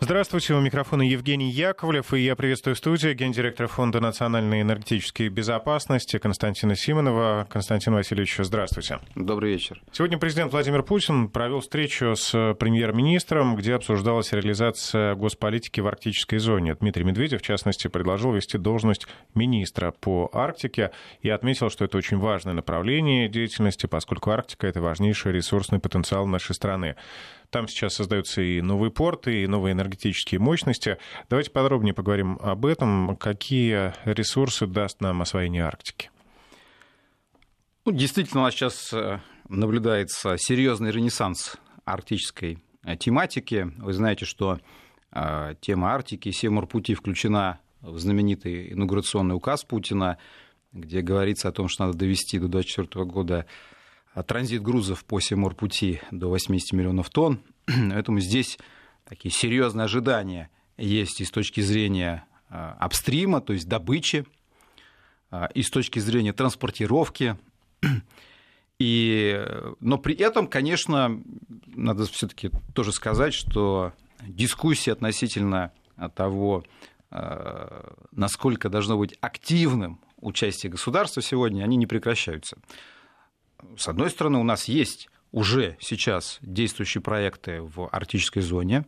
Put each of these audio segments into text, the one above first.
Здравствуйте, у микрофона Евгений Яковлев, и я приветствую в студии гендиректора Фонда национальной энергетической безопасности Константина Симонова. Константин Васильевич, здравствуйте. Добрый вечер. Сегодня президент Владимир Путин провел встречу с премьер-министром, где обсуждалась реализация госполитики в арктической зоне. Дмитрий Медведев, в частности, предложил вести должность министра по Арктике и отметил, что это очень важное направление деятельности, поскольку Арктика — это важнейший ресурсный потенциал нашей страны. Там сейчас создаются и новые порты, и новые энергетические мощности. Давайте подробнее поговорим об этом. Какие ресурсы даст нам освоение Арктики? Ну, действительно, у нас сейчас э, наблюдается серьезный ренессанс арктической э, тематики. Вы знаете, что э, тема Арктики, Севморпути включена в знаменитый инаугурационный указ Путина, где говорится о том, что надо довести до 2024 года транзит грузов по Симорпути до 80 миллионов тонн. Поэтому здесь такие серьезные ожидания есть и с точки зрения а, апстрима, то есть добычи, а, и с точки зрения транспортировки. И, но при этом, конечно, надо все-таки тоже сказать, что дискуссии относительно того, насколько должно быть активным участие государства сегодня, они не прекращаются с одной стороны, у нас есть уже сейчас действующие проекты в арктической зоне.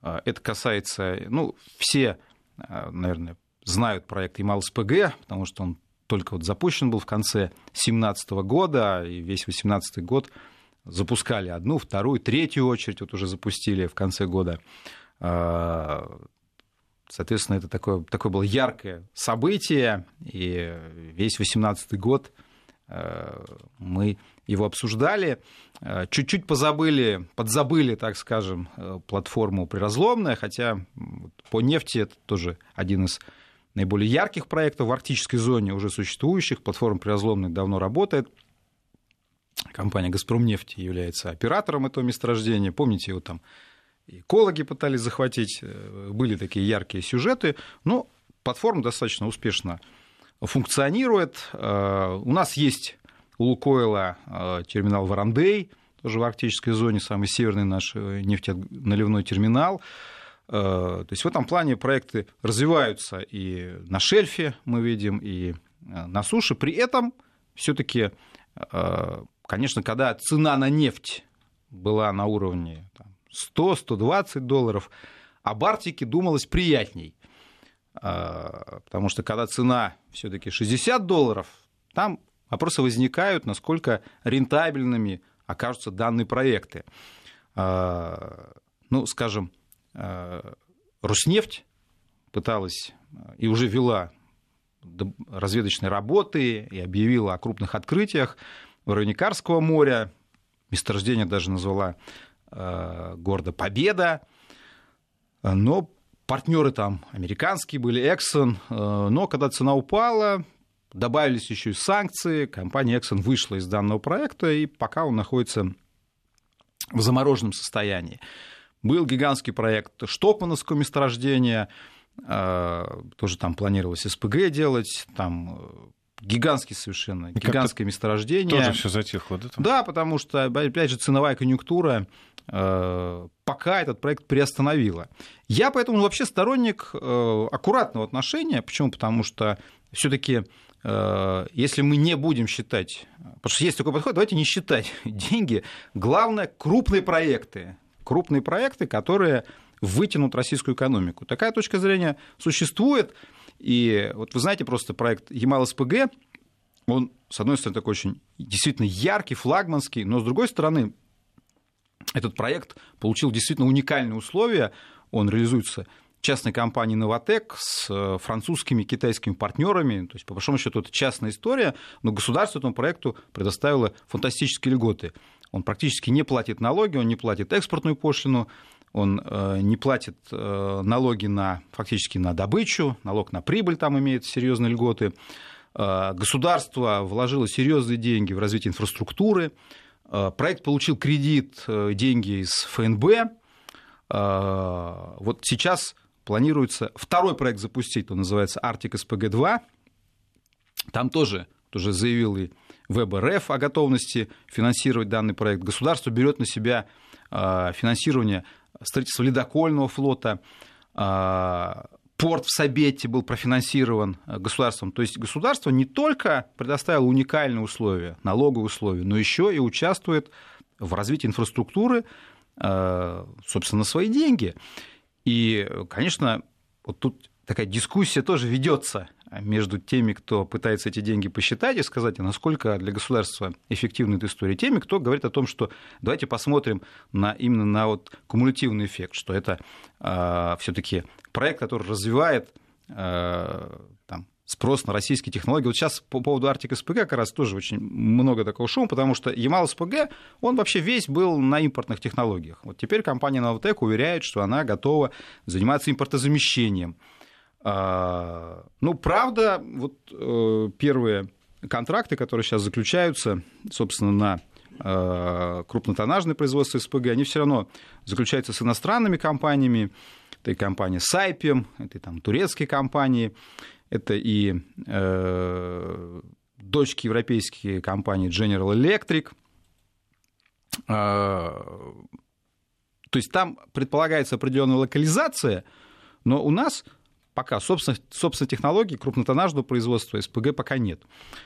А, это касается, ну, все, а, наверное, знают проект Ямал-СПГ, потому что он только вот запущен был в конце 2017 года, и весь 2018 год запускали одну, вторую, третью очередь, вот уже запустили в конце года. А, соответственно, это такое, такое было яркое событие, и весь 2018 год – мы его обсуждали. Э, чуть-чуть позабыли, подзабыли, так скажем, э, платформу приразломная, хотя по нефти это тоже один из наиболее ярких проектов в арктической зоне уже существующих. Платформа приразломная давно работает. Компания «Газпромнефть» является оператором этого месторождения. Помните, его там экологи пытались захватить. Были такие яркие сюжеты. Но платформа достаточно успешно функционирует. Э, у нас есть у Лукойла э, терминал Варандей, тоже в арктической зоне, самый северный наш э, нефтеналивной терминал. То есть в этом плане проекты развиваются и на шельфе мы видим, и на суше. При этом все-таки, конечно, когда цена на нефть была на уровне 100-120 долларов, об Арктике думалось приятней. А, потому что когда цена все-таки 60 долларов, там вопросы возникают, насколько рентабельными окажутся данные проекты. А, ну, скажем, а, Роснефть пыталась и уже вела разведочные работы и объявила о крупных открытиях в районе Карского моря. Месторождение даже назвала города Победа. Но партнеры там американские были, Exxon, э, но когда цена упала, добавились еще и санкции, компания Exxon вышла из данного проекта, и пока он находится в замороженном состоянии. Был гигантский проект Штокмановского месторождения, э, тоже там планировалось СПГ делать, там э, гигантский совершенно, гигантское месторождение. Тоже все затихло, да? Там? Да, потому что, опять же, ценовая конъюнктура пока этот проект приостановила. Я поэтому вообще сторонник э, аккуратного отношения. Почему? Потому что все-таки э, если мы не будем считать, потому что есть такой подход, давайте не считать деньги. Главное, крупные проекты. Крупные проекты, которые вытянут российскую экономику. Такая точка зрения существует. И вот вы знаете, просто проект Ямал-СПГ, он, с одной стороны, такой очень действительно яркий, флагманский, но с другой стороны, этот проект получил действительно уникальные условия. Он реализуется частной компанией «Новотек» с э, французскими китайскими партнерами. То есть, по большому счету, это частная история, но государство этому проекту предоставило фантастические льготы. Он практически не платит налоги, он не платит экспортную пошлину, он э, не платит э, налоги на, фактически на добычу, налог на прибыль там имеет серьезные льготы. Государство вложило серьезные деньги в развитие инфраструктуры. Проект получил кредит, деньги из ФНБ. Вот сейчас планируется второй проект запустить, он называется Arctic SPG-2. Там тоже, тоже заявил и ВБРФ о готовности финансировать данный проект. Государство берет на себя финансирование строительство ледокольного флота, порт в Сабете был профинансирован государством. То есть государство не только предоставило уникальные условия, налоговые условия, но еще и участвует в развитии инфраструктуры, собственно, на свои деньги. И, конечно, вот тут такая дискуссия тоже ведется между теми, кто пытается эти деньги посчитать и сказать, а насколько для государства эффективна эта история, теми, кто говорит о том, что давайте посмотрим на, именно на вот кумулятивный эффект, что это э, все-таки проект, который развивает э, там, спрос на российские технологии. Вот сейчас по поводу Arctic СПГ как раз тоже очень много такого шума, потому что Ямал СПГ, он вообще весь был на импортных технологиях. Вот теперь компания Novotec уверяет, что она готова заниматься импортозамещением. А, ну, правда, вот э, первые контракты, которые сейчас заключаются, собственно, на э, крупнотоннажное производство СПГ, они все равно заключаются с иностранными компаниями. Это и компания Сайпем, это и там турецкие компании, это и э, дочки европейские компании General Electric. Э, то есть там предполагается определенная локализация, но у нас пока собственно, собственно технологий крупнотоннажного производства СПГ пока нет.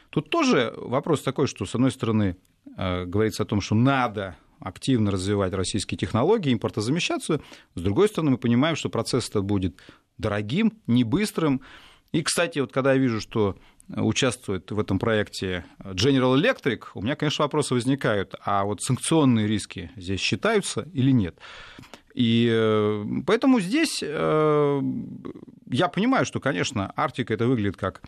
Тут тоже вопрос такой, что, с одной стороны, э, говорится о том, что надо активно развивать российские технологии, импортозамещаться. С другой стороны, мы понимаем, что процесс это будет дорогим, не быстрым, и, кстати, вот когда я вижу, что участвует в этом проекте General Electric, у меня, конечно, вопросы возникают, а вот санкционные риски здесь считаются или нет? И э, поэтому здесь э, я понимаю, что, конечно, Арктика это выглядит как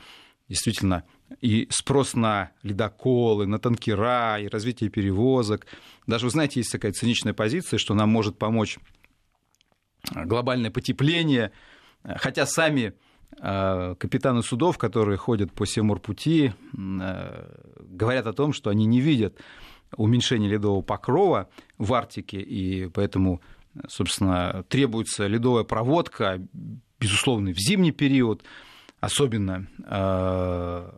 действительно и спрос на ледоколы, на танкера, и развитие перевозок. Даже, вы знаете, есть такая циничная позиция, что нам может помочь глобальное потепление, хотя сами капитаны судов, которые ходят по Севморпути, говорят о том, что они не видят уменьшения ледового покрова в Арктике, и поэтому, собственно, требуется ледовая проводка, безусловно, в зимний период, особенно. А,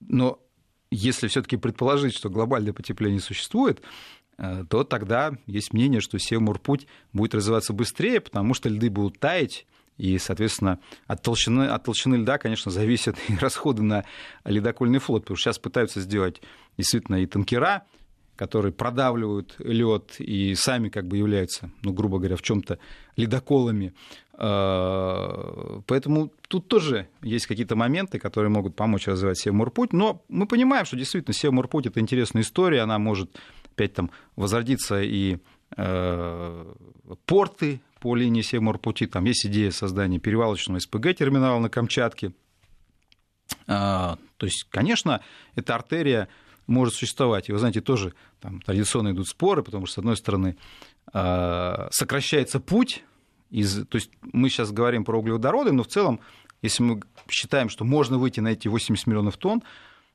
но если все-таки предположить, что глобальное потепление существует, то тогда есть мнение, что Севморпуть будет развиваться быстрее, потому что льды будут таять, и, соответственно, от толщины, от толщины льда, конечно, зависят и расходы на ледокольный флот, потому что сейчас пытаются сделать действительно и танкера, которые продавливают лед и сами как бы являются, ну, грубо говоря, в чем-то ледоколами. А, поэтому тут тоже есть какие-то моменты, которые могут помочь развивать Севморпуть. Но мы понимаем, что действительно Севморпуть – это интересная история, она может опять там возродиться и э, порты по линии Севморпути. Там есть идея создания перевалочного СПГ-терминала на Камчатке. А, то есть, конечно, эта артерия может существовать. И вы знаете, тоже там традиционно идут споры, потому что, с одной стороны, а, сокращается путь, из, то есть мы сейчас говорим про углеводороды, но в целом, если мы считаем, что можно выйти на эти 80 миллионов тонн,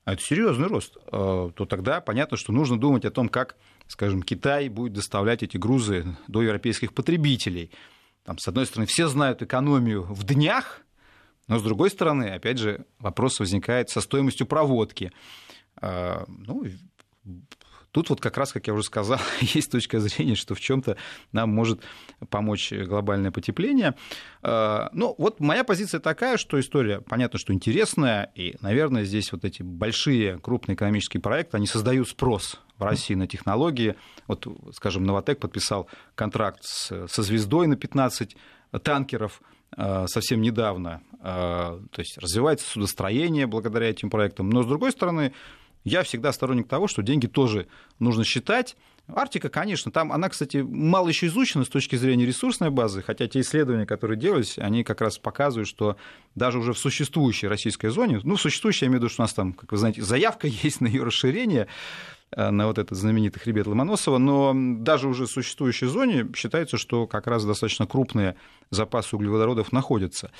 а это серьезный рост, а, то тогда понятно, что нужно думать о том, как скажем, Китай будет доставлять эти грузы до европейских потребителей. Там, с одной стороны, все знают экономию в днях, но с другой стороны, опять же, вопрос возникает со стоимостью проводки. А, ну, Тут вот как раз, как я уже сказал, есть точка зрения, что в чем-то нам может помочь глобальное потепление. А, ну, вот моя позиция такая, что история, понятно, что интересная, и, наверное, здесь вот эти большие крупные экономические проекты, они создают спрос в России на технологии. Вот, скажем, Новотек подписал контракт с, со звездой на 15 танкеров а, совсем недавно. То есть развивается судостроение благодаря этим проектам. Но, с другой стороны, я всегда сторонник того, что деньги тоже нужно считать. Арктика, конечно, там она, кстати, мало еще изучена с точки зрения ресурсной базы, хотя те исследования, которые делались, они как раз показывают, что даже уже в существующей российской зоне, ну, существующей, я имею в виду, что у нас там, как вы знаете, заявка есть на ее расширение, э, на вот этот знаменитый хребет Ломоносова, но даже уже в существующей зоне считается, что как раз достаточно крупные запасы углеводородов находятся.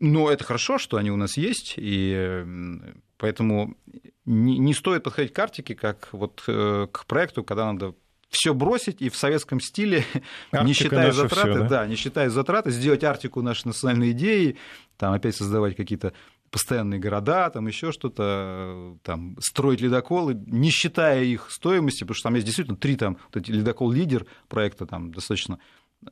Но это хорошо, что они у нас есть, и поэтому не, не стоит подходить к Арктике как вот э, к проекту, когда надо все бросить и в советском стиле, Арктика не считая затраты, всё, да? да, не считая затраты, сделать Арктику нашей национальной идеей, там опять создавать какие-то постоянные города, там еще что-то, там, строить ледоколы, не считая их стоимости, потому что там есть действительно три там, вот эти ледокол-лидер проекта, там достаточно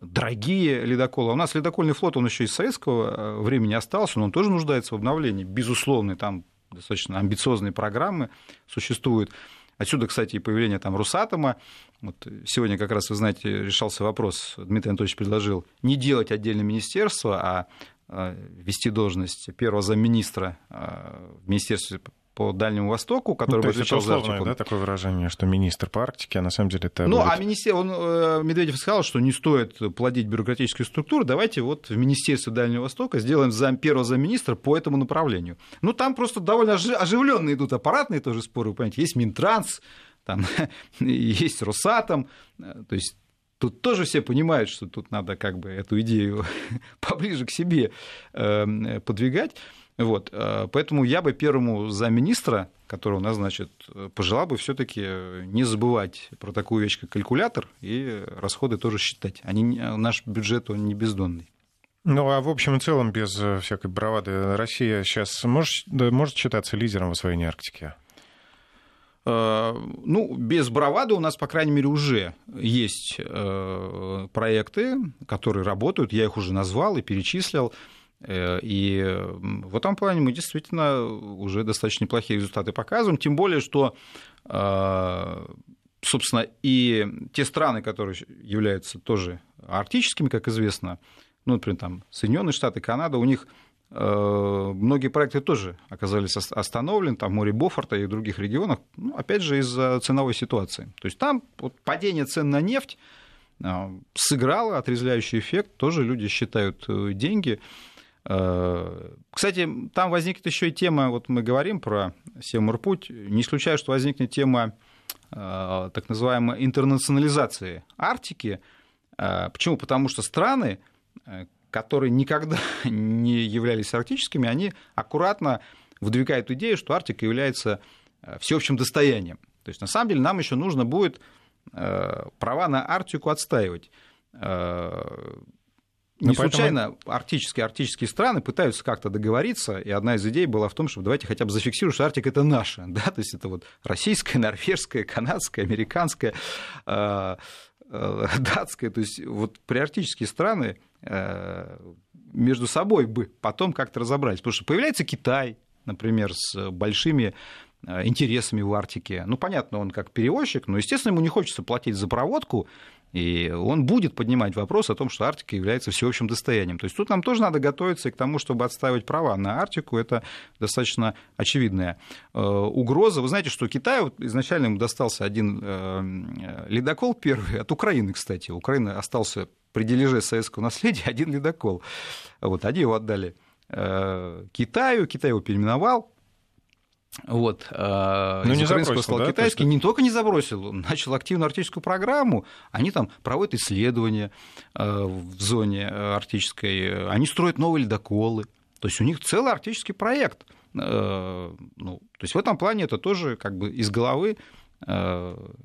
дорогие ледоколы. А у нас ледокольный флот, он еще из советского э, времени остался, но он тоже нуждается в обновлении. Безусловно, там достаточно амбициозные программы существуют. Отсюда, кстати, и появление там Русатома. Вот сегодня как раз, вы знаете, решался вопрос, Дмитрий Анатольевич предложил не делать отдельное министерство, а э, вести должность первого замминистра э, в Министерстве по Дальнему Востоку, который ну, бы отвечал за Арктику. да, такое выражение, что министр по Арктике, а на самом деле это... Ну, будет... а министер, он, э, Медведев сказал, что не стоит плодить бюрократическую структуру, давайте вот в Министерстве Дальнего Востока сделаем зам, первого замминистра по этому направлению. Ну, там просто довольно оживленные идут аппаратные тоже споры, вы понимаете, есть Минтранс, там есть Росатом, то есть Тут тоже все понимают, что тут надо как бы эту идею поближе к себе э, подвигать. Вот, э, поэтому я бы первому замминистра, которого назначат, пожелал бы все таки не забывать про такую вещь, как калькулятор, и расходы тоже считать. Они, наш бюджет, он не бездонный. Ну, а в общем и целом, без всякой бравады, Россия сейчас может, может считаться лидером в освоении Арктики? Э, ну, без бравады у нас, по крайней мере, уже есть э, проекты, которые работают, я их уже назвал и перечислил. Э, и в этом плане мы действительно уже достаточно неплохие результаты показываем, тем более, что, э, собственно, и те страны, которые являются тоже арктическими, как известно, ну, например, там Соединенные Штаты, Канада, у них э, многие проекты тоже оказались остановлены, там в море Бофорта и других регионах, ну, опять же, из-за ценовой ситуации. То есть там вот падение цен на нефть сыграло отрезвляющий эффект, тоже люди считают деньги. Э, кстати, там возникнет еще и тема, вот мы говорим про Севморпуть, не исключаю, что возникнет тема э, так называемой интернационализации Арктики. Э, почему? Потому что страны, которые никогда не являлись арктическими, они аккуратно выдвигают идею, что Арктика является всеобщим достоянием. То есть, на самом деле, нам еще нужно будет права на Арктику отстаивать. Не поэтому... случайно арктические, арктические страны пытаются как-то договориться, и одна из идей была в том, чтобы давайте хотя бы зафиксировать, что Арктика это наша, да, то есть это вот российская, норвежская, канадская, американская, э, э, датская, то есть вот приарктические страны э, между собой бы потом как-то разобрались, потому что появляется Китай, например, с большими интересами в Арктике. Ну, понятно, он как перевозчик, но, естественно, ему не хочется платить за проводку, и он будет поднимать вопрос о том, что Арктика является всеобщим достоянием. То есть тут нам тоже надо готовиться к тому, чтобы отстаивать права на Арктику. Это достаточно очевидная э, угроза. Вы знаете, что Китаю изначально ему достался один э, ледокол первый, от Украины, кстати. Украина остался при дележе советского наследия один ледокол. Вот, они его отдали э, Китаю, Китай его переименовал, вот, э, ну, не забросил, стал да? китайский, есть... не только не забросил, он начал активную арктическую программу, они там проводят исследования э, в зоне э, арктической, они строят новые ледоколы, то есть у них целый арктический проект. Ну, то есть в этом плане это тоже как бы из головы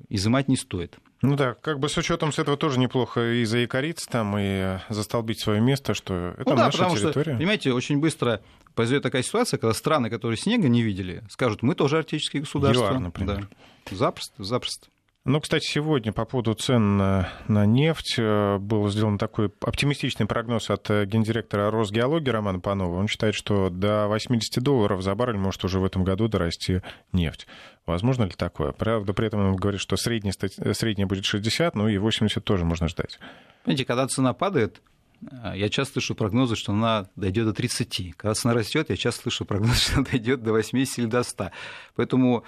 изымать не стоит. Ну да, как бы с учетом с этого тоже неплохо и заикариться там, и застолбить свое место, что это ну, да, наша потому территория. Что, понимаете, очень быстро произойдет такая ситуация, когда страны, которые снега не видели, скажут, мы тоже арктические государства. ЮАР, например. Да. Запросто, запросто. Ну, кстати, сегодня по поводу цен на, на нефть э, был сделан такой оптимистичный прогноз от э, гендиректора Росгеологии Романа Панова. Он считает, что до 80 долларов за баррель может уже в этом году дорасти нефть. Возможно ли такое? Правда, при этом он говорит, что средний, средний будет 60, ну и 80 тоже можно ждать. Понимаете, когда цена падает, э, я часто слышу прогнозы, что она дойдет до 30. Когда цена растет, я часто слышу прогнозы, что она дойдет до 80 или до 100. Поэтому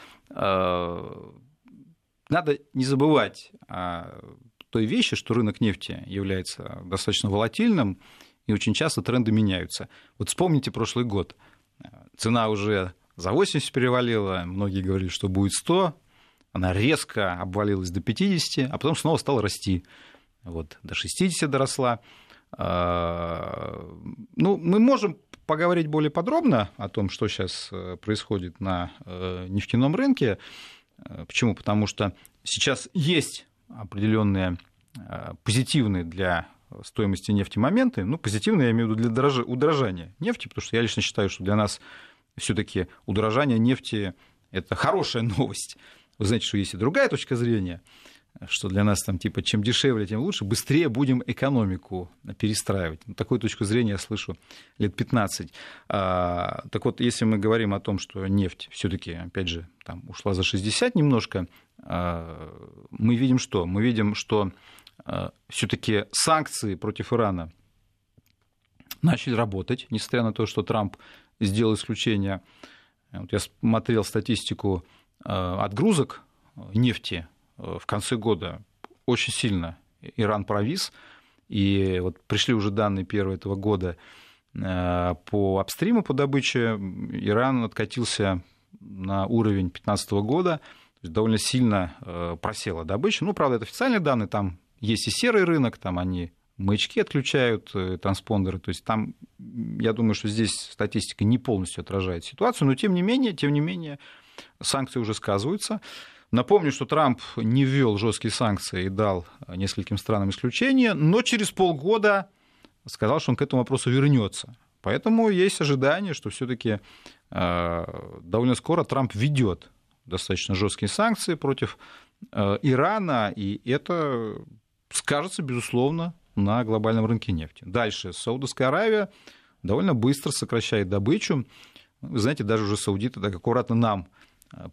надо не забывать о той вещи, что рынок нефти является достаточно волатильным, и очень часто тренды меняются. Вот вспомните прошлый год. Цена уже за 80 перевалила, многие говорили, что будет 100, она резко обвалилась до 50, а потом снова стала расти. Вот, до 60 доросла. А, ну, мы можем поговорить более подробно о том, что сейчас э, происходит на э, нефтяном рынке. Э, почему? Потому что сейчас есть определенные э, позитивные для стоимости нефти моменты. Ну, позитивные я имею в виду для удорожания нефти, потому что я лично считаю, что для нас все-таки удорожание нефти – это хорошая новость. Вы знаете, что есть и другая точка зрения – что для нас там типа чем дешевле, тем лучше, быстрее будем экономику перестраивать. Ну, такую точку зрения я слышу лет 15. А, так вот, если мы говорим о том, что нефть все-таки, опять же, там ушла за 60 немножко, а, мы видим что? Мы видим, что а, все-таки санкции против Ирана начали работать, несмотря на то, что Трамп сделал исключение. Вот я смотрел статистику а, отгрузок нефти в конце года очень сильно Иран провис, и вот пришли уже данные первого этого года э, по апстриму по добыче, Иран откатился на уровень 2015 года, то есть довольно сильно э, просела добыча. Ну, правда, это официальные данные, там есть и серый рынок, там они маячки отключают, э, транспондеры. То есть там, я думаю, что здесь статистика не полностью отражает ситуацию, но тем не менее, тем не менее, санкции уже сказываются. Напомню, что Трамп не ввел жесткие санкции и дал нескольким странам исключение, но через полгода сказал, что он к этому вопросу вернется. Поэтому есть ожидание, что все-таки э, довольно скоро Трамп ведет достаточно жесткие санкции против э, Ирана, и это скажется, безусловно, на глобальном рынке нефти. Дальше. Саудовская Аравия довольно быстро сокращает добычу. Вы знаете, даже уже саудиты так аккуратно нам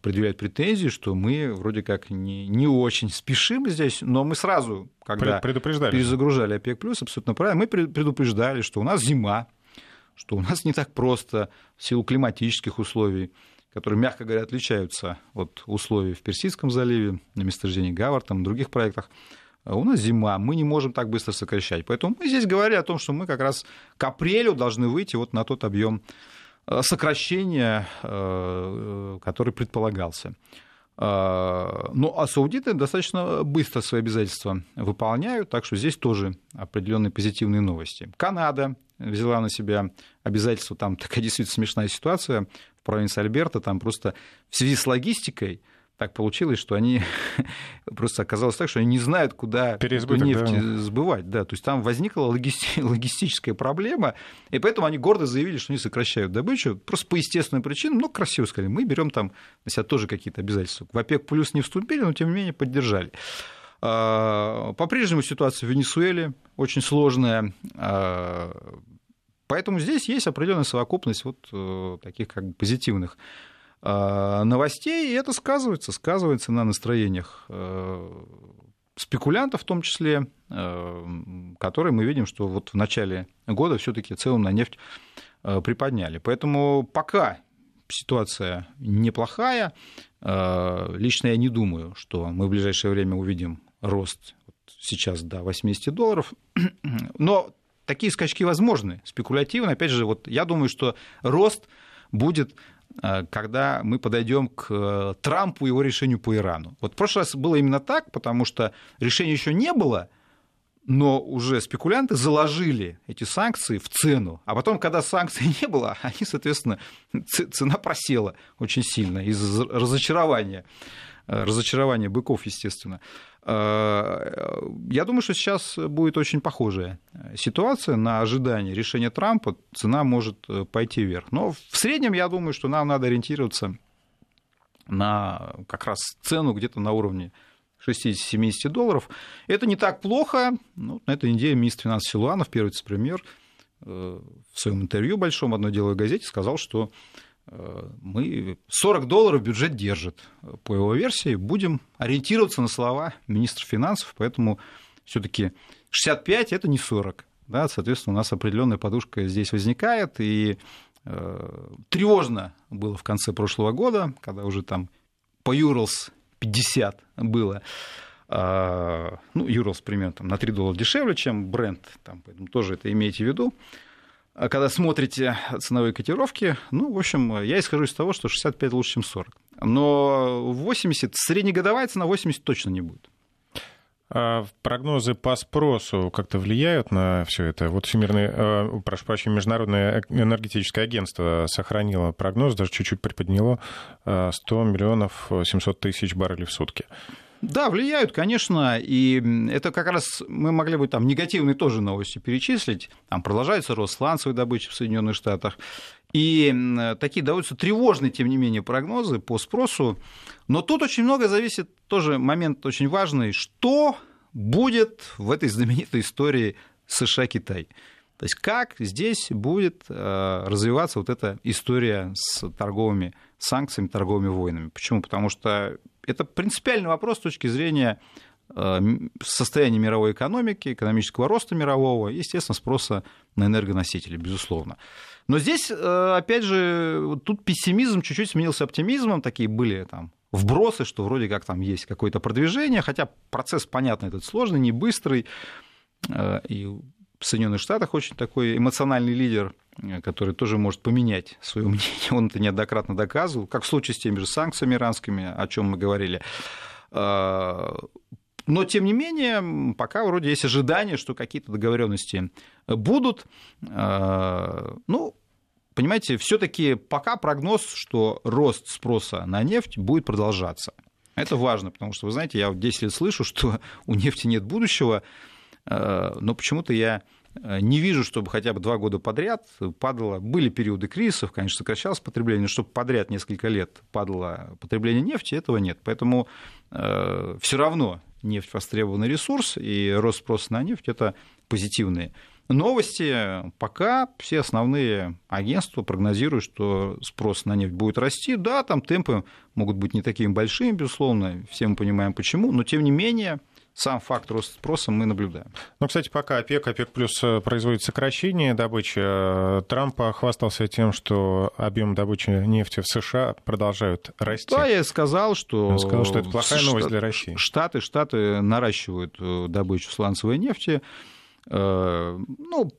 предъявляют претензии, что мы вроде как не, не очень спешим здесь, но мы сразу, когда перезагружали ОПЕК+, абсолютно правильно, мы предупреждали, что у нас зима, что у нас не так просто в силу климатических условий, которые, мягко говоря, отличаются от условий в Персидском заливе, на месторождении Гавар, там, в других проектах. А у нас зима, мы не можем так быстро сокращать. Поэтому мы здесь говорили о том, что мы как раз к апрелю должны выйти вот на тот объем сокращения, э, который предполагался. Э, ну, а саудиты достаточно быстро свои обязательства выполняют, так что здесь тоже определенные позитивные новости. Канада взяла на себя обязательства, там такая действительно смешная ситуация в провинции Альберта, там просто в связи с логистикой – так получилось, что они просто оказалось так, что они не знают, куда Переизбыток, нефть да. сбывать. Да, то есть там возникла логисти- логистическая проблема, и поэтому они гордо заявили, что они сокращают добычу, просто по естественным причинам, ну, красиво сказали, мы берем там на себя тоже какие-то обязательства. В ОПЕК плюс не вступили, но тем не менее поддержали. А, по-прежнему ситуация в Венесуэле очень сложная, а, поэтому здесь есть определенная совокупность вот э, таких как бы позитивных новостей, и это сказывается, сказывается на настроениях э, спекулянтов в том числе, э, которые мы видим, что вот в начале года все-таки цену на нефть э, приподняли. Поэтому пока ситуация неплохая, лично я не думаю, что мы в ближайшее время увидим рост сейчас до 80 долларов, но такие скачки возможны, спекулятивно. Опять же, вот я думаю, что рост будет когда мы подойдем к э, Трампу и его решению по Ирану. Вот в прошлый раз было именно так, потому что решения еще не было, но уже спекулянты заложили эти санкции в цену. А потом, когда санкций не было, они, соответственно, цена просела очень сильно из-за разочарования, э, разочарования быков, естественно. Э, я думаю, что сейчас будет очень похожая ситуация на ожидание решения Трампа. Цена может э, пойти вверх. Но в среднем я думаю, что нам надо ориентироваться на как раз цену где-то на уровне 60-70 долларов. Это не так плохо. Ну, на этой неделе министр финансов Силуанов, первый вице-премьер, э, в своем интервью большом одной деловой газете сказал, что мы 40 долларов бюджет держит. По его версии будем ориентироваться на слова министра финансов, поэтому все-таки 65 это не 40. Да, соответственно, у нас определенная подушка здесь возникает, и э, тревожно было в конце прошлого года, когда уже там по Юрлс 50 было. Э, ну, Юрлс примерно там, на 3 доллара дешевле, чем бренд, там, поэтому тоже это имейте в виду. А когда смотрите ценовые котировки, ну, в общем, я исхожу из того, что 65 лучше, чем 40. Но 80, среднегодовая цена 80 точно не будет. А прогнозы по спросу как-то влияют на все это? Вот Всемирное, э, прошу прощения, Международное энергетическое агентство сохранило прогноз, даже чуть-чуть приподняло 100 э, миллионов 700 тысяч баррелей в сутки. Да, влияют, конечно, и это как раз мы могли бы там негативные тоже новости перечислить. Там продолжается рост сланцевой добычи в Соединенных Штатах. И такие довольно тревожные, тем не менее, прогнозы по спросу. Но тут очень много зависит, тоже момент очень важный, что будет в этой знаменитой истории США-Китай. То есть как здесь будет э, развиваться вот эта история с торговыми санкциями, торговыми войнами. Почему? Потому что это принципиальный вопрос с точки зрения э, состояния мировой экономики, экономического роста мирового естественно, спроса на энергоносители, безусловно. Но здесь, э, опять же, тут пессимизм чуть-чуть сменился оптимизмом, такие были там вбросы, что вроде как там есть какое-то продвижение, хотя процесс, понятно, этот сложный, не быстрый, и в Соединенных Штатах очень такой эмоциональный лидер, э, который тоже может поменять свое мнение. Он это неоднократно доказывал, как в случае с теми же санкциями иранскими, о чем мы говорили. А, но, тем не менее, пока вроде есть ожидание, что какие-то договоренности будут. А, ну, понимаете, все-таки пока прогноз, что рост спроса на нефть будет продолжаться. Это важно, потому что, вы знаете, я 10 лет слышу, что у нефти нет будущего. Э, но почему-то я не вижу, чтобы хотя бы два года подряд падало. Были периоды кризисов, конечно, сокращалось потребление, но чтобы подряд несколько лет падало потребление нефти, этого нет. Поэтому э, все равно нефть востребованный ресурс, и рост спроса на нефть это позитивные новости. Пока все основные агентства прогнозируют, что спрос на нефть будет расти. Да, там темпы могут быть не такими большими, безусловно, все мы понимаем почему, но тем не менее сам факт роста спроса мы наблюдаем. Ну, кстати, пока ОПЕК, ОПЕК плюс э, производит сокращение добычи, э, Трамп хвастался тем, что объем добычи нефти в США продолжают расти. Да, я сказал, что... Он сказал, что это плохая Штат... новость для России. Штаты, Штаты наращивают э, добычу сланцевой нефти. Ну,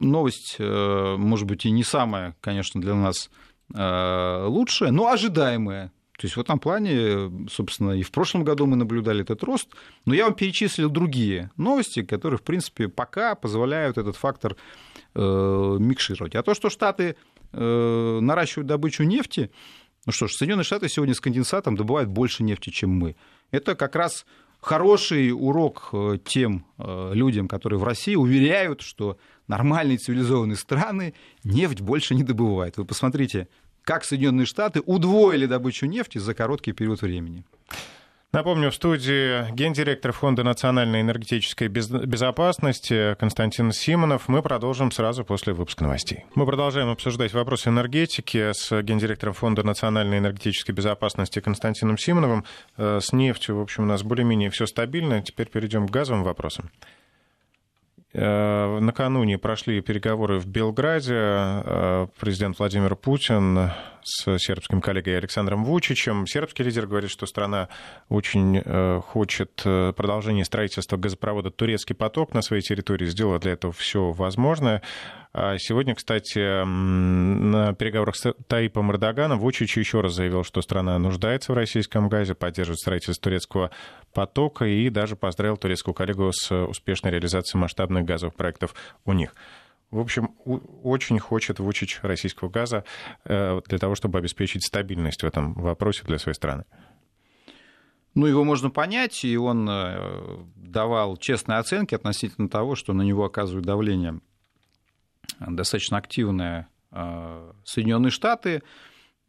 новость, может быть, и не самая, конечно, для нас лучшая, но ожидаемая. То есть в этом плане, собственно, и в прошлом году мы наблюдали этот рост. Но я вам перечислил другие новости, которые, в принципе, пока позволяют этот фактор э, микшировать. А то, что Штаты э, наращивают добычу нефти, ну что ж, Соединенные Штаты сегодня с конденсатом добывают больше нефти, чем мы. Это как раз хороший урок э, тем э, людям, которые в России уверяют, что нормальные цивилизованные страны нефть больше не добывают. Вы посмотрите, как Соединенные Штаты удвоили добычу нефти за короткий период времени. Напомню, в студии гендиректор Фонда национальной энергетической безопасности Константин Симонов. Мы продолжим сразу после выпуска новостей. Мы продолжаем обсуждать вопросы энергетики с гендиректором Фонда национальной энергетической безопасности Константином Симоновым. Э, с нефтью, в общем, у нас более-менее все стабильно. Теперь перейдем к газовым вопросам. Э, накануне прошли переговоры в Белграде. Э, президент Владимир Путин с сербским коллегой Александром Вучичем. Сербский лидер говорит, что страна очень э, хочет продолжения строительства газопровода «Турецкий поток» на своей территории, сделала для этого все возможное. А сегодня, кстати, на переговорах с Таипом Эрдоганом Вучич еще раз заявил, что страна нуждается в российском газе, поддерживает строительство турецкого потока и даже поздравил турецкую коллегу с успешной реализацией масштабных газовых проектов у них. В общем, очень хочет Вучич российского газа э, для того, чтобы обеспечить стабильность в этом вопросе для своей страны. Ну, его можно понять, и он э, давал честные оценки относительно того, что на него оказывают давление достаточно активные э, Соединенные Штаты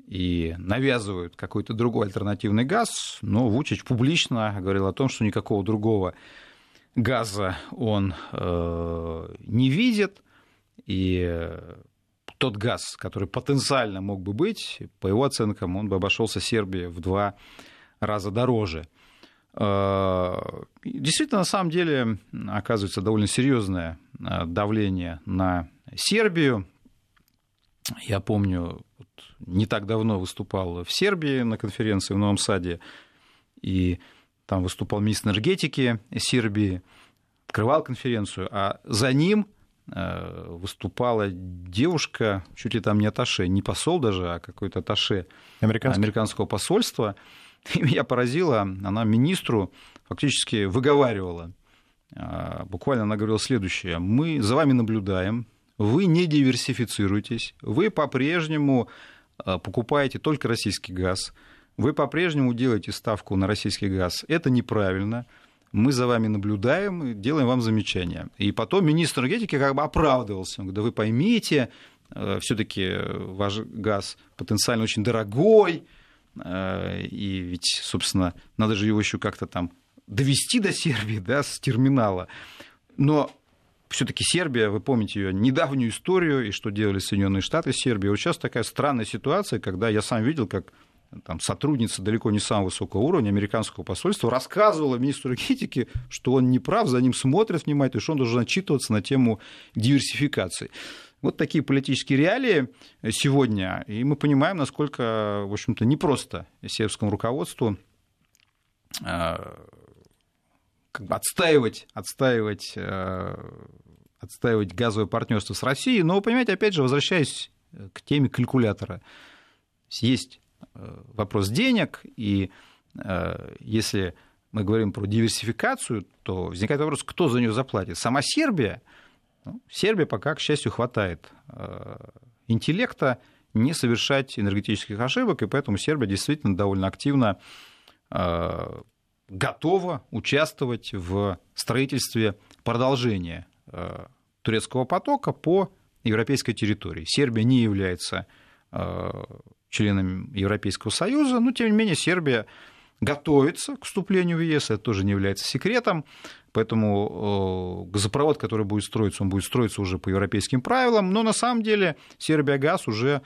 и навязывают какой-то другой альтернативный газ, но Вучич публично говорил о том, что никакого другого газа он э, не видит, и тот газ, который потенциально мог бы быть, по его оценкам, он бы обошелся Сербии в два раза дороже. Э, действительно, на самом деле, оказывается довольно серьезное давление на Сербию. Я помню, не так давно выступал в Сербии на конференции в Новом Саде, и там выступал министр энергетики Сербии, открывал конференцию, а за ним э, выступала девушка, чуть ли там не аташе, не посол даже, а какой-то аташе американского посольства. И меня поразило, она министру фактически выговаривала. А, буквально она говорила следующее. Мы за вами наблюдаем, вы не диверсифицируетесь, вы по-прежнему э, покупаете только российский газ, вы по-прежнему делаете ставку на российский газ. Это неправильно. Мы за вами наблюдаем, делаем вам замечания. И потом министр энергетики как бы оправдывался. Он говорит, да вы поймите, э, все-таки ваш газ потенциально очень дорогой, э, и ведь, собственно, надо же его еще как-то там довести до Сербии, да, с терминала. Но все-таки Сербия, вы помните ее недавнюю историю и что делали Соединенные Штаты с Сербией. Вот сейчас такая странная ситуация, когда я сам видел, как там, сотрудница далеко не самого высокого уровня американского посольства рассказывала министру энергетики, что он не прав, за ним смотрят внимательно, что он должен отчитываться на тему диверсификации. Вот такие политические реалии сегодня, и мы понимаем, насколько, в общем-то, непросто сербскому руководству а, как бы отстаивать, отстаивать, э, отстаивать газовое партнерство с Россией. Но, понимаете, опять же, возвращаясь к теме калькулятора, есть э, вопрос денег, и э, если мы говорим про диверсификацию, то возникает вопрос, кто за нее заплатит? Сама Сербия? Ну, Сербия пока, к счастью, хватает интеллекта не совершать энергетических ошибок, и поэтому Сербия действительно довольно активно готова участвовать в строительстве продолжения э, турецкого потока по европейской территории. Сербия не является э, членом Европейского Союза, но тем не менее Сербия готовится к вступлению в ЕС, это тоже не является секретом, поэтому э, газопровод, который будет строиться, он будет строиться уже по европейским правилам, но на самом деле Сербия газ уже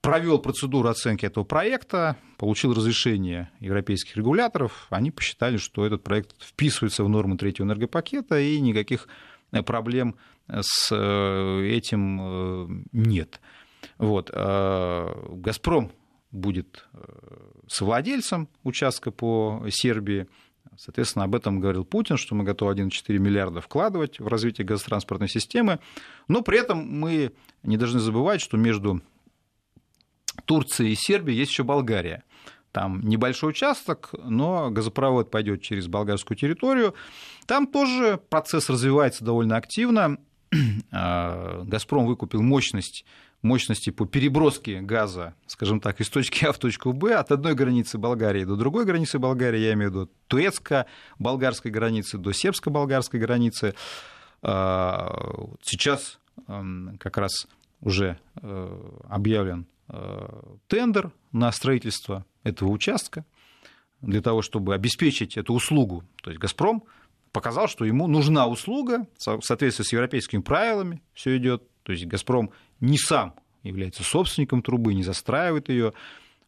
провел процедуру оценки этого проекта, получил разрешение европейских регуляторов. Они посчитали, что этот проект вписывается в нормы третьего энергопакета, и никаких э, проблем с э, этим э, нет. Вот. «Газпром» будет совладельцем участка по Сербии. Соответственно, об этом говорил Путин, что мы готовы 1,4 миллиарда вкладывать в развитие газотранспортной системы. Но при этом мы не должны забывать, что между Турции и Сербии есть еще Болгария. Там небольшой участок, но газопровод пойдет через болгарскую территорию. Там тоже процесс развивается довольно активно. А, Газпром выкупил мощность мощности по переброске газа, скажем так, из точки А в точку Б, от одной границы Болгарии до другой границы Болгарии, я имею в виду турецко-болгарской границы до сербско-болгарской границы. А, сейчас как раз уже э, объявлен Э, тендер на строительство этого участка для того, чтобы обеспечить эту услугу. То есть «Газпром» показал, что ему нужна услуга в соответствии с европейскими правилами, все идет. То есть «Газпром» не сам является собственником трубы, не застраивает ее.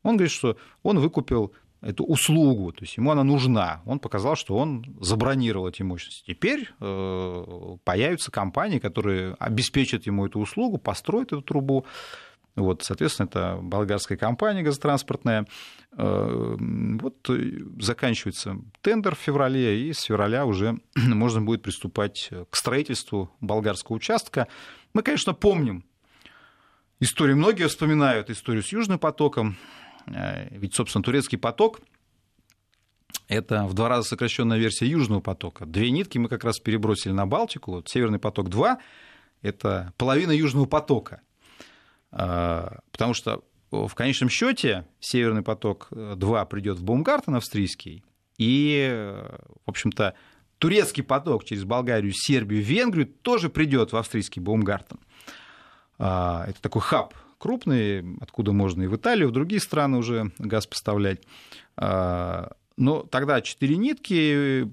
Он говорит, что он выкупил эту услугу, то есть ему она нужна. Он показал, что он забронировал эти мощности. Теперь э, появятся компании, которые обеспечат ему эту услугу, построят эту трубу. Вот, соответственно, это болгарская компания газотранспортная. Э, вот заканчивается тендер в феврале, и с февраля уже можно будет приступать к строительству болгарского участка. Мы, конечно, помним историю, многие вспоминают историю с Южным потоком, э, ведь, собственно, турецкий поток это в два раза сокращенная версия Южного потока. Две нитки мы как раз перебросили на Балтику. Вот Северный поток-2 – это половина Южного потока. А, потому что в конечном счете Северный поток-2 придет в Баумгартен австрийский, и, в общем-то, турецкий поток через Болгарию, Сербию, Венгрию тоже придет в австрийский Баумгартен. А, это такой хаб крупный, откуда можно и в Италию, и в другие страны уже газ поставлять. А, но тогда четыре нитки,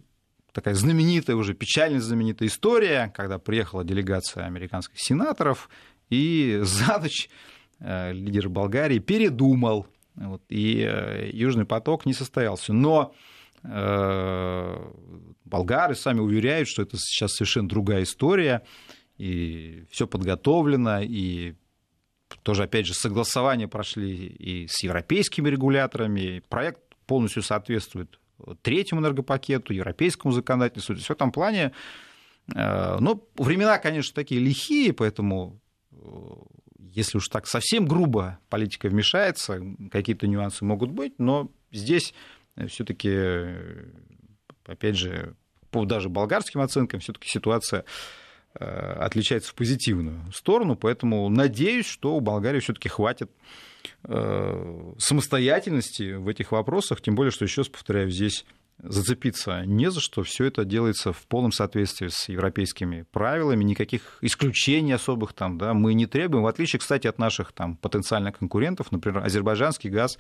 такая знаменитая уже, печально знаменитая история, когда приехала делегация американских сенаторов и за ночь э, лидер Болгарии передумал, вот, и э, Южный поток не состоялся. Но э, болгары сами уверяют, что это сейчас совершенно другая история, и все подготовлено, и тоже, опять же, согласования прошли и с европейскими регуляторами, проект полностью соответствует третьему энергопакету, европейскому законодательству. В этом плане, ну, времена, конечно, такие лихие, поэтому если уж так совсем грубо политика вмешается, какие-то нюансы могут быть, но здесь все-таки, опять же, по даже болгарским оценкам, все-таки ситуация отличается в позитивную сторону, поэтому надеюсь, что у Болгарии все-таки хватит самостоятельности в этих вопросах, тем более, что, еще раз повторяю, здесь зацепиться не за что. Все это делается в полном соответствии с европейскими правилами, никаких исключений особых там да, мы не требуем, в отличие, кстати, от наших там, потенциальных конкурентов, например, азербайджанский газ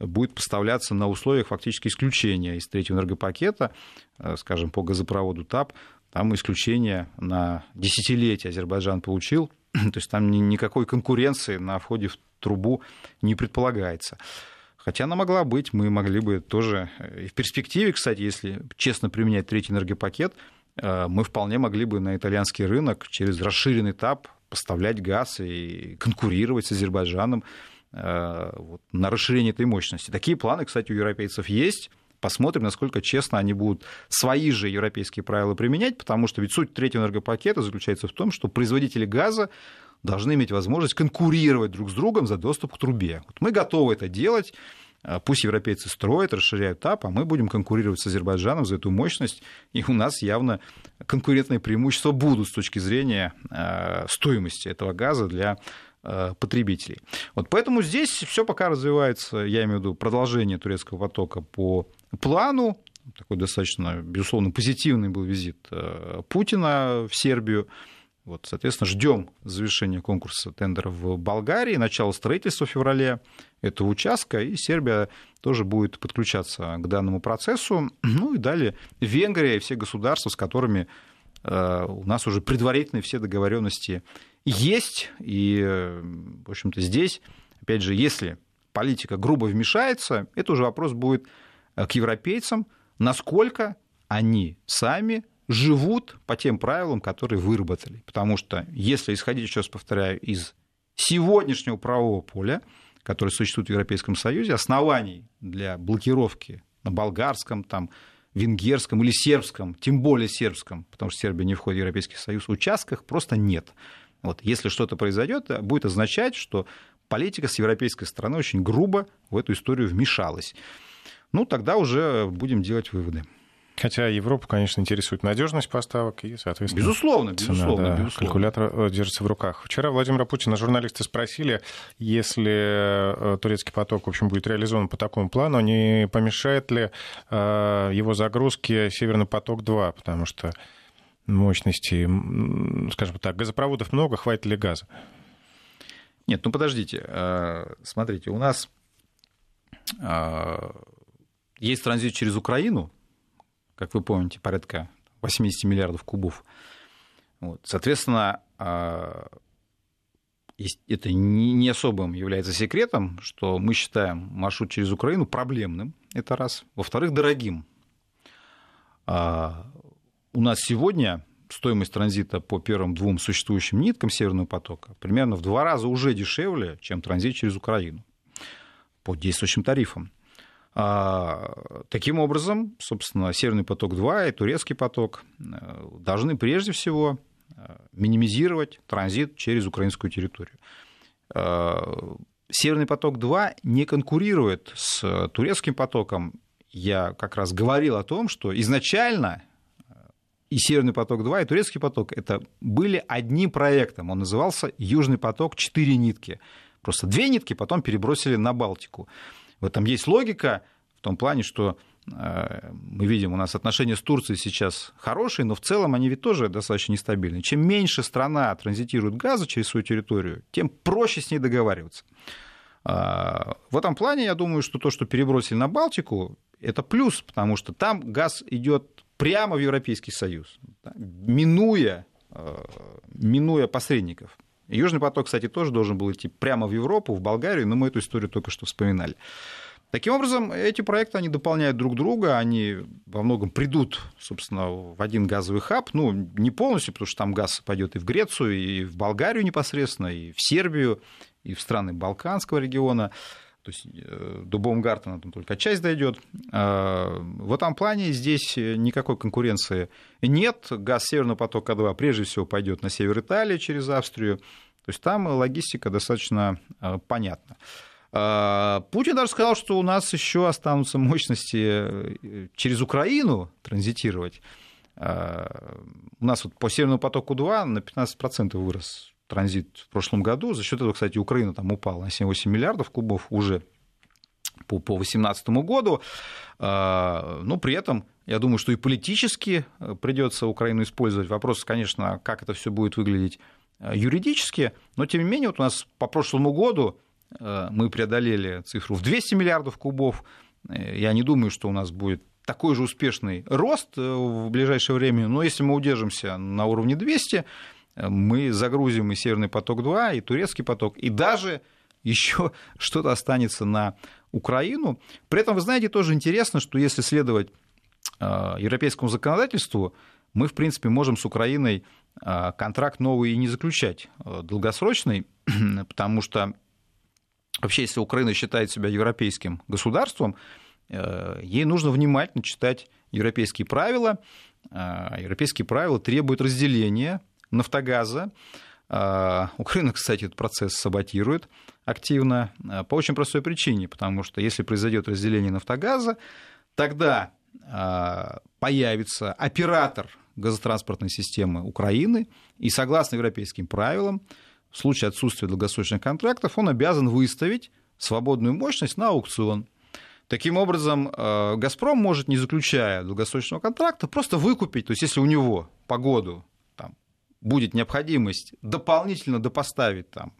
будет поставляться на условиях фактически исключения из третьего энергопакета, э, скажем, по газопроводу ТАП, там исключение на десятилетие Азербайджан получил, то есть там никакой конкуренции на входе в трубу не предполагается. Хотя она могла быть, мы могли бы тоже... Э, и в перспективе, кстати, если честно применять третий энергопакет, э, мы вполне могли бы на итальянский рынок через расширенный этап поставлять газ и конкурировать с Азербайджаном э, вот, на расширение этой мощности. Такие планы, кстати, у европейцев есть. Посмотрим, насколько честно они будут свои же европейские правила применять, потому что ведь суть третьего энергопакета заключается в том, что производители газа должны иметь возможность конкурировать друг с другом за доступ к трубе. Вот мы готовы это делать. А, пусть европейцы строят, расширяют ТАП, а мы будем конкурировать с Азербайджаном за эту мощность, и у нас явно конкурентные преимущества будут с точки зрения а, стоимости этого газа для а, потребителей. Вот поэтому здесь все пока развивается, я имею в виду продолжение турецкого потока по плану. Такой достаточно, безусловно, позитивный был визит Путина в Сербию. Вот, соответственно, ждем завершения конкурса тендера в Болгарии, начало строительства в феврале этого участка, и Сербия тоже будет подключаться к данному процессу. Ну и далее Венгрия и все государства, с которыми э, у нас уже предварительные все договоренности есть. И, в общем-то, здесь, опять же, если политика грубо вмешается, это уже вопрос будет к европейцам, насколько они сами живут по тем правилам, которые выработали. Потому что если исходить, еще повторяю, из сегодняшнего правового поля, которое существует в Европейском Союзе, оснований для блокировки на болгарском, там, венгерском или сербском, тем более сербском, потому что Сербия не входит в Европейский Союз, участках просто нет. Вот, если что-то произойдет, будет означать, что политика с европейской стороны очень грубо в эту историю вмешалась. Ну, тогда уже будем делать выводы. Хотя Европу, конечно, интересует надежность поставок и, соответственно, безусловно, цена, безусловно, да, безусловно. калькулятор э, держится в руках. Вчера Владимира Путина журналисты спросили, если э, турецкий поток, в общем, будет реализован по такому плану, не помешает ли э, его загрузке Северный поток-2, потому что мощности, скажем так, газопроводов много, хватит ли газа? Нет, ну подождите, смотрите, у нас есть транзит через Украину, как вы помните, порядка 80 миллиардов кубов. Вот. Соответственно, а, это не особым является секретом, что мы считаем маршрут через Украину проблемным, это раз. Во-вторых, дорогим. А, у нас сегодня стоимость транзита по первым двум существующим ниткам Северного потока примерно в два раза уже дешевле, чем транзит через Украину по действующим тарифам. А, таким образом, собственно, Северный поток-2 и Турецкий поток э, должны прежде всего э, минимизировать транзит через украинскую территорию. А, Северный поток-2 не конкурирует с турецким потоком. Я как раз говорил о том, что изначально э, и Северный поток-2, и Турецкий поток это были одним проектом. Он назывался Южный поток «Четыре нитки». Просто две нитки потом перебросили на Балтику. В этом есть логика в том плане, что э, мы видим, у нас отношения с Турцией сейчас хорошие, но в целом они ведь тоже достаточно нестабильны. Чем меньше страна транзитирует газа через свою территорию, тем проще с ней договариваться. А, в этом плане я думаю, что то, что перебросили на Балтику, это плюс, потому что там газ идет прямо в Европейский Союз, минуя, э, минуя посредников. Южный поток, кстати, тоже должен был идти прямо в Европу, в Болгарию, но мы эту историю только что вспоминали. Таким образом, эти проекты, они дополняют друг друга, они во многом придут, собственно, в один газовый хаб, ну, не полностью, потому что там газ пойдет и в Грецию, и в Болгарию непосредственно, и в Сербию, и в страны Балканского региона, то есть э, до Баумгартена там только часть дойдет. А, в этом плане здесь никакой конкуренции нет. Газ Северного потока-2 прежде всего пойдет на север Италии через Австрию. То есть там логистика достаточно э, понятна. А, Путин даже сказал, что у нас еще останутся мощности э, через Украину транзитировать. У нас вот по Северному потоку-2 на 15% вырос транзит в прошлом году. За счет этого, кстати, Украина там упала на 7-8 миллиардов кубов уже по 2018 году. Но при этом я думаю, что и политически придется Украину использовать. Вопрос, конечно, как это все будет выглядеть юридически, но тем не менее вот у нас по прошлому году мы преодолели цифру в 200 миллиардов кубов. Я не думаю, что у нас будет такой же успешный рост э, в ближайшее время, но если мы удержимся на уровне 200, э, мы загрузим и Северный поток-2, и Турецкий поток, и даже еще что-то останется на Украину. При этом, вы знаете, тоже интересно, что если следовать э, европейскому законодательству, мы, в принципе, можем с Украиной контракт новый и не заключать, долгосрочный, потому что вообще, если Украина считает себя европейским государством, Э, ей нужно внимательно читать европейские правила. Европейские правила требуют разделения нафтогаза. Э, Украина, кстати, этот процесс саботирует активно по очень простой причине, потому что если произойдет разделение нафтогаза, тогда появится оператор газотранспортной системы Украины, и согласно европейским правилам, в случае отсутствия долгосрочных контрактов, он обязан выставить свободную мощность на аукцион. Таким образом, «Газпром» может, не заключая долгосрочного контракта, просто выкупить, то есть если у него по году будет необходимость дополнительно допоставить там,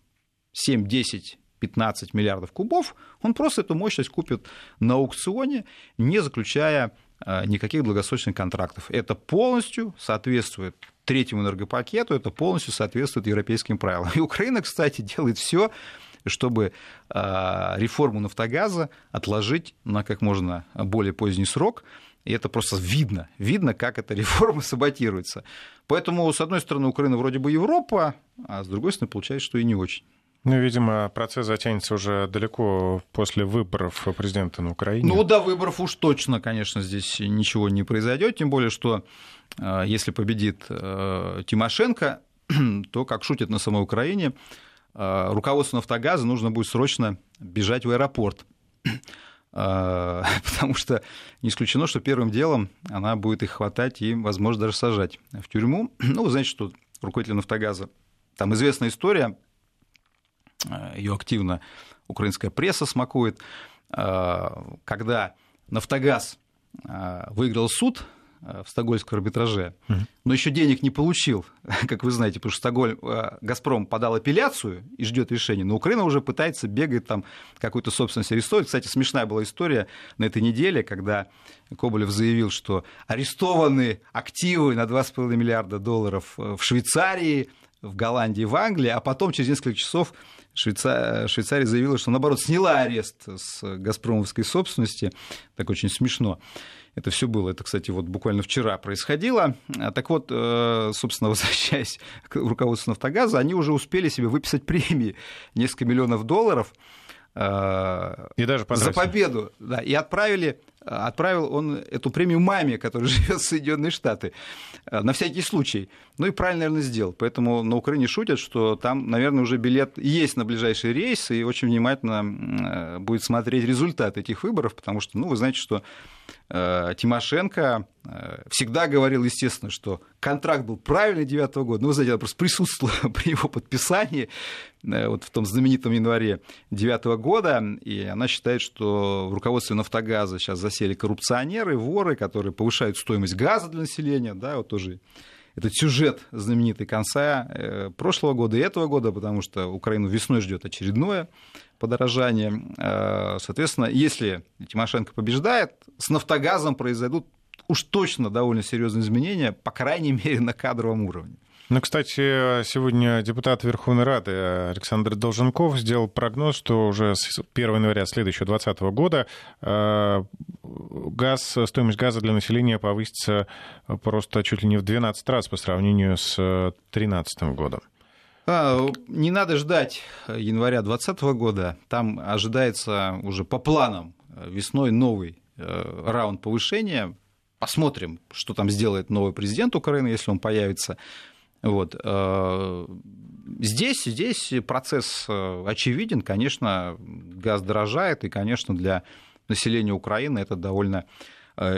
7, 10, 15 миллиардов кубов, он просто эту мощность купит на аукционе, не заключая э, никаких долгосрочных контрактов. Это полностью соответствует третьему энергопакету, это полностью соответствует европейским правилам. И Украина, кстати, делает все чтобы а, реформу «Нафтогаза» отложить на как можно более поздний срок. И это просто видно, видно, как эта реформа саботируется. Поэтому, с одной стороны, Украина вроде бы Европа, а с другой стороны, получается, что и не очень. Ну, видимо, процесс затянется уже далеко после выборов президента на Украине. Ну, до выборов уж точно, конечно, здесь ничего не произойдет, тем более, что а, если победит э, Тимошенко, то, как шутят на самой Украине, Э, руководству «Нафтогаза» нужно будет срочно бежать в аэропорт, э, потому что не исключено, что первым делом она будет их хватать и, возможно, даже сажать в тюрьму. Ну, вы знаете, что руководитель «Нафтогаза», там известная история, э, ее активно украинская пресса смакует, когда «Нафтогаз» выиграл суд Э, в стокгольмском арбитраже, но еще денег не получил, как вы знаете, потому что Стокгольм, э, Газпром подал апелляцию и ждет решения, но Украина уже пытается бегать там какую-то собственность арестовать. Кстати, смешная была история на этой неделе, когда Коболев заявил, что арестованы активы на 2,5 миллиарда долларов э, в Швейцарии, в Голландии, в Англии, а потом через несколько часов Швейцария, Швейцария заявила, что, наоборот, сняла арест с газпромовской собственности. Так очень смешно это все было. Это, кстати, вот буквально вчера происходило. А, так вот, э, собственно, возвращаясь к руководству «Нафтогаза», они уже успели себе выписать премии несколько миллионов долларов э, и даже за победу. Да, и отправили отправил он эту премию маме, которая живет в Соединенные Штаты, э, на всякий случай. Ну и правильно, наверное, сделал. Поэтому на Украине шутят, что там, наверное, уже билет есть на ближайший рейс, и очень внимательно будет смотреть результат этих выборов, потому что, ну, вы знаете, что Э, Тимошенко э, всегда говорил, естественно, что контракт был правильный 9 года. Ну, вы знаете, она просто присутствовала при его подписании э, вот в том знаменитом январе 9 года, и она считает, что в руководстве «Нафтогаза» сейчас засели коррупционеры, воры, которые повышают стоимость газа для населения, да, вот тоже этот сюжет знаменитый конца прошлого года и этого года, потому что Украину весной ждет очередное подорожание. Э, соответственно, если Тимошенко побеждает, с «Нафтогазом» произойдут уж точно довольно серьезные изменения, по крайней мере, на кадровом уровне. Ну, кстати, сегодня депутат Верховной Рады Александр Долженков сделал прогноз, что уже с 1 января следующего 2020 года э, газ, стоимость газа для населения повысится просто чуть ли не в 12 раз по сравнению с 2013 годом. А, не надо ждать января 2020 года. Там ожидается уже по планам весной новый э, раунд повышения. Посмотрим, что там сделает новый президент Украины, если он появится. Вот. Э, здесь, здесь процесс э, очевиден. Конечно, газ дорожает, и, конечно, для населения Украины это довольно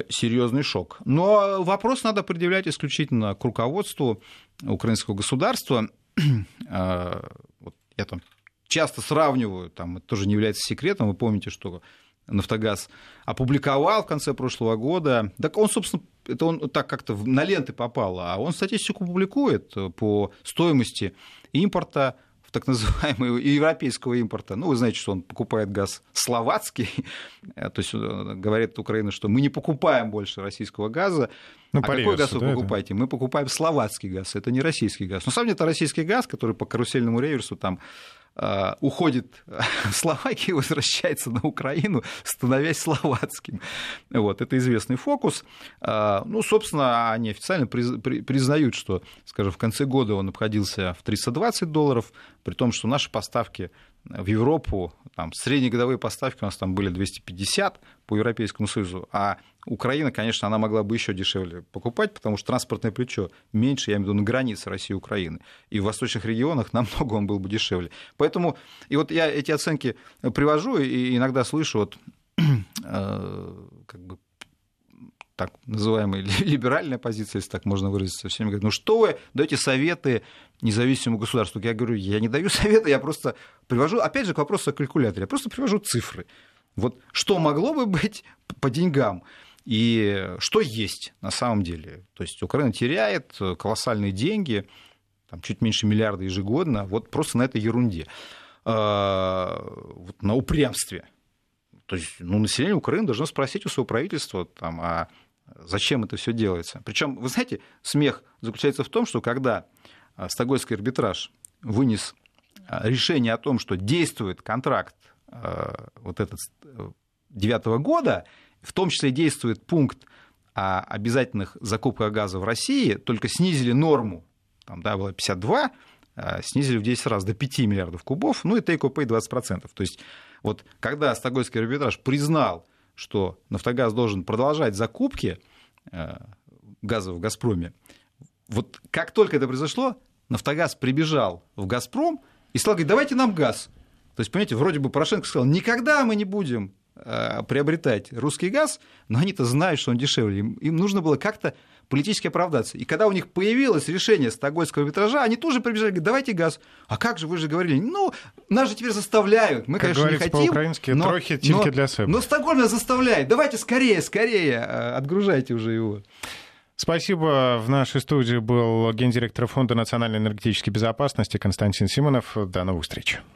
серьезный шок. Но вопрос надо предъявлять исключительно к руководству украинского государства. Я там часто сравниваю, там, это тоже не является секретом, вы помните, что Нафтогаз опубликовал в конце прошлого года. Так он, собственно, это он так как-то на ленты попал, а он статистику публикует по стоимости импорта в так называемого европейского импорта. Ну, вы знаете, что он покупает газ словацкий, то есть э, говорит Украина, что мы не покупаем больше российского газа. Ну, а какой газ вы да, покупаете? Это? Мы покупаем словацкий газ, это не российский газ. Но сам это российский газ, который по карусельному реверсу там Э, уходит в Словакию возвращается на Украину, становясь словацким. Вот, это известный фокус. Э, ну, собственно, они официально признают, что, скажем, в конце года он обходился в 320 долларов, при том, что наши поставки в Европу, там, среднегодовые поставки у нас там были 250 по Европейскому Союзу, а Украина, конечно, она могла бы еще дешевле покупать, потому что транспортное плечо меньше, я имею в виду, на границе России и Украины. И в восточных регионах намного он был бы дешевле. Поэтому, и вот я эти оценки привожу, и иногда слышу вот э, как бы так называемая либеральная позиция, если так можно выразиться, всеми говорят, ну что вы даете советы независимому государству? Я говорю, я не даю советы, я просто привожу, опять же, к вопросу о калькуляторе, я просто привожу цифры. Вот что могло бы быть по деньгам? И что есть на самом деле? То есть Украина теряет колоссальные деньги, там, чуть меньше миллиарда ежегодно, вот просто на этой ерунде, а, вот на упрямстве. То есть ну, население Украины должно спросить у своего правительства, там, а зачем это все делается. Причем, вы знаете, смех заключается в том, что когда а, Стокгольмский арбитраж вынес а, решение о том, что действует контракт вот этот э, девятого года, в том числе действует пункт о обязательных закупках газа в России, только снизили норму, там да, было 52, а снизили в 10 раз до 5 миллиардов кубов, ну и take-or-pay 20%. То есть вот когда Стокгольмский арбитраж признал, что «Нафтогаз» должен продолжать закупки э, газа в «Газпроме», вот как только это произошло, «Нафтогаз» прибежал в «Газпром» и сказал, говорит, давайте нам газ. То есть, понимаете, вроде бы Порошенко сказал, никогда мы не будем Э, приобретать русский газ, но они-то знают, что он дешевле. Им нужно было как-то политически оправдаться. И когда у них появилось решение стокгольмского арбитража, они тоже прибежали, говорят, давайте газ. А как же, вы же говорили, ну, нас же теперь заставляют. Мы, как конечно, не хотим. по-украински, но, трохи но, для себя. Но Стокгольм нас заставляет. Давайте скорее, скорее, э, отгружайте уже его. Спасибо. В нашей студии был гендиректор Фонда национальной энергетической безопасности Константин Симонов. До новых встреч.